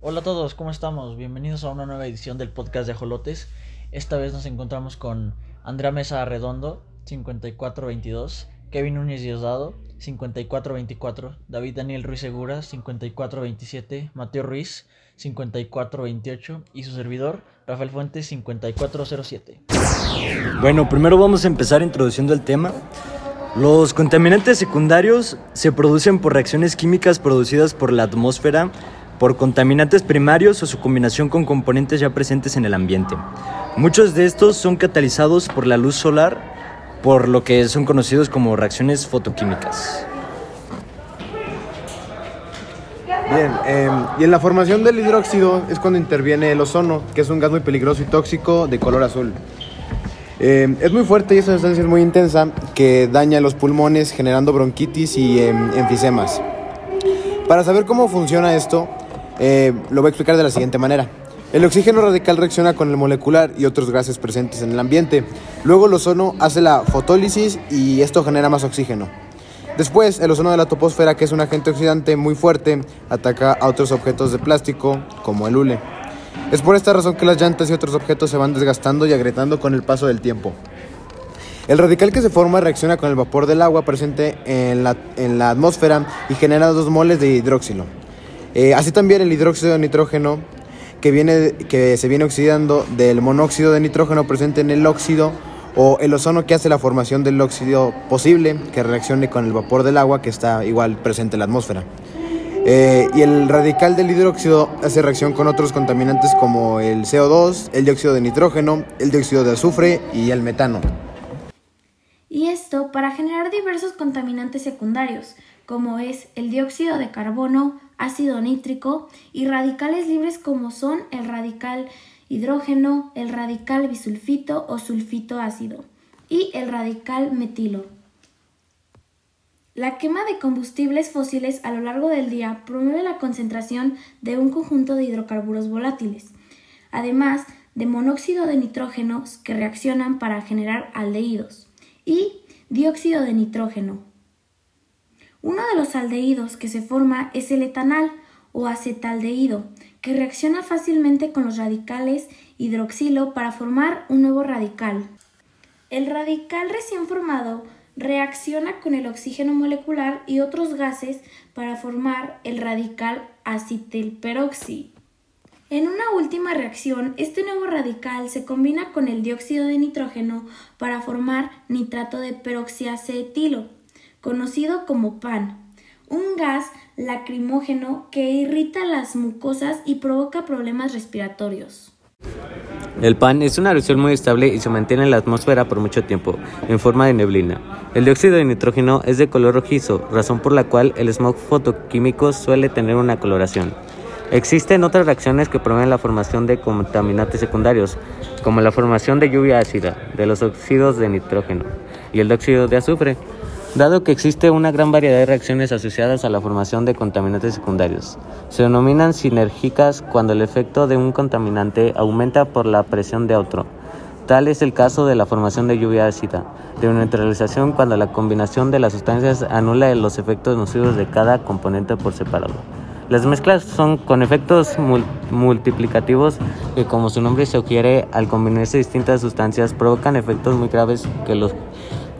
Hola a todos, ¿cómo estamos? Bienvenidos a una nueva edición del podcast de Ajolotes. Esta vez nos encontramos con Andrea Mesa Redondo, 5422, Kevin Núñez Diosdado, 5424, David Daniel Ruiz Segura, 5427, Mateo Ruiz, 5428 y su servidor, Rafael Fuentes, 5407. Bueno, primero vamos a empezar introduciendo el tema. Los contaminantes secundarios se producen por reacciones químicas producidas por la atmósfera, por contaminantes primarios o su combinación con componentes ya presentes en el ambiente. Muchos de estos son catalizados por la luz solar, por lo que son conocidos como reacciones fotoquímicas. Bien, eh, y en la formación del hidróxido es cuando interviene el ozono, que es un gas muy peligroso y tóxico de color azul. Eh, es muy fuerte y esa sustancia es muy intensa que daña los pulmones generando bronquitis y eh, enfisemas. Para saber cómo funciona esto, eh, lo voy a explicar de la siguiente manera. El oxígeno radical reacciona con el molecular y otros gases presentes en el ambiente. Luego el ozono hace la fotólisis y esto genera más oxígeno. Después, el ozono de la troposfera, que es un agente oxidante muy fuerte, ataca a otros objetos de plástico, como el hule. Es por esta razón que las llantas y otros objetos se van desgastando y agrietando con el paso del tiempo. El radical que se forma reacciona con el vapor del agua presente en la, en la atmósfera y genera dos moles de hidróxido. Eh, así también el hidróxido de nitrógeno que, viene, que se viene oxidando del monóxido de nitrógeno presente en el óxido o el ozono que hace la formación del óxido posible que reaccione con el vapor del agua que está igual presente en la atmósfera. Eh, y el radical del hidróxido hace reacción con otros contaminantes como el CO2, el dióxido de nitrógeno, el dióxido de azufre y el metano. Y esto para generar diversos contaminantes secundarios, como es el dióxido de carbono, ácido nítrico y radicales libres como son el radical hidrógeno, el radical bisulfito o sulfito ácido y el radical metilo. La quema de combustibles fósiles a lo largo del día promueve la concentración de un conjunto de hidrocarburos volátiles, además de monóxido de nitrógeno que reaccionan para generar aldehídos y dióxido de nitrógeno. Uno de los aldehídos que se forma es el etanal o acetaldehído, que reacciona fácilmente con los radicales hidroxilo para formar un nuevo radical. El radical recién formado reacciona con el oxígeno molecular y otros gases para formar el radical acetilperóxido. En una última reacción, este nuevo radical se combina con el dióxido de nitrógeno para formar nitrato de peroxiacetilo, conocido como PAN, un gas lacrimógeno que irrita las mucosas y provoca problemas respiratorios. El PAN es una reacción muy estable y se mantiene en la atmósfera por mucho tiempo, en forma de neblina. El dióxido de nitrógeno es de color rojizo, razón por la cual el smog fotoquímico suele tener una coloración. Existen otras reacciones que promueven la formación de contaminantes secundarios, como la formación de lluvia ácida, de los óxidos de nitrógeno y el dióxido de azufre, dado que existe una gran variedad de reacciones asociadas a la formación de contaminantes secundarios. Se denominan sinérgicas cuando el efecto de un contaminante aumenta por la presión de otro. Tal es el caso de la formación de lluvia ácida, de neutralización cuando la combinación de las sustancias anula los efectos nocivos de cada componente por separado. Las mezclas son con efectos multiplicativos que, como su nombre sugiere, al combinarse distintas sustancias provocan efectos muy graves que los,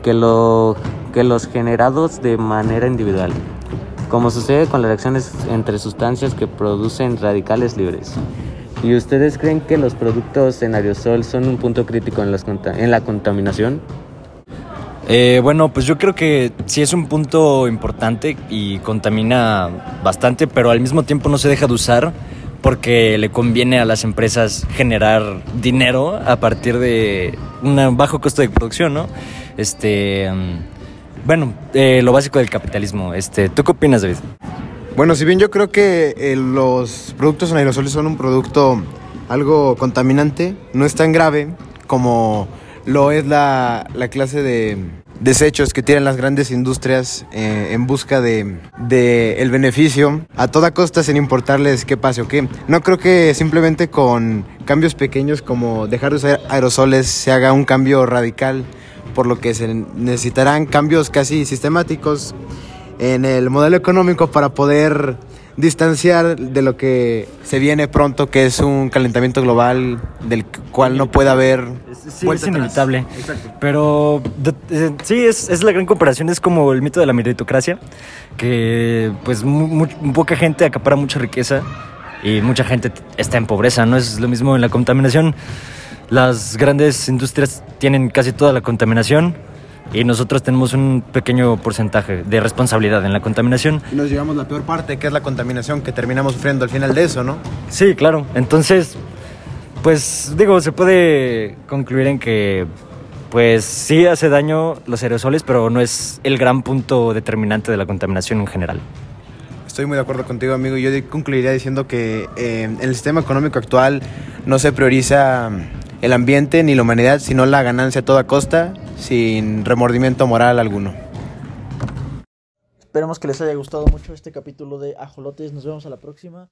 que, lo, que los generados de manera individual, como sucede con las reacciones entre sustancias que producen radicales libres. ¿Y ustedes creen que los productos en aerosol son un punto crítico en, en la contaminación? Eh, bueno, pues yo creo que sí es un punto importante y contamina bastante, pero al mismo tiempo no se deja de usar porque le conviene a las empresas generar dinero a partir de un bajo costo de producción, ¿no? Este, mm, bueno, eh, lo básico del capitalismo. Este, ¿tú qué opinas, David? Bueno, si bien yo creo que eh, los productos en aerosoles son un producto algo contaminante, no es tan grave como lo es la, clase de desechos que tienen las grandes industrias eh, en busca de, el beneficio a toda costa sin importarles qué pase o qué. No creo que simplemente con cambios pequeños como dejar de usar aerosoles se haga un cambio radical por lo que se necesitarán cambios casi sistemáticos en el modelo económico para poder distanciar de lo que se viene pronto, que es un calentamiento global del cual no puede haber sí, es inevitable. Pero sí, es, es, la gran comparación, es como el mito de la meritocracia, que pues muy, poca gente acapara mucha riqueza y mucha gente está en pobreza, ¿no? Es lo mismo en la contaminación. Las grandes industrias tienen casi toda la contaminación y nosotros tenemos un pequeño porcentaje de responsabilidad en la contaminación. Y nos llevamos la peor parte, que es la contaminación, que terminamos sufriendo al final de eso, ¿no? Sí, claro. Entonces, pues digo, se puede concluir en que pues sí hace daño los aerosoles, pero no es el gran punto determinante de la contaminación en general. Estoy muy de acuerdo contigo, amigo. Yo concluiría diciendo que eh, en el sistema económico actual no se prioriza el ambiente ni la humanidad, sino la ganancia a toda costa, sin remordimiento moral alguno. Esperemos que les haya gustado mucho este capítulo de Ajolotes. Nos vemos a la próxima.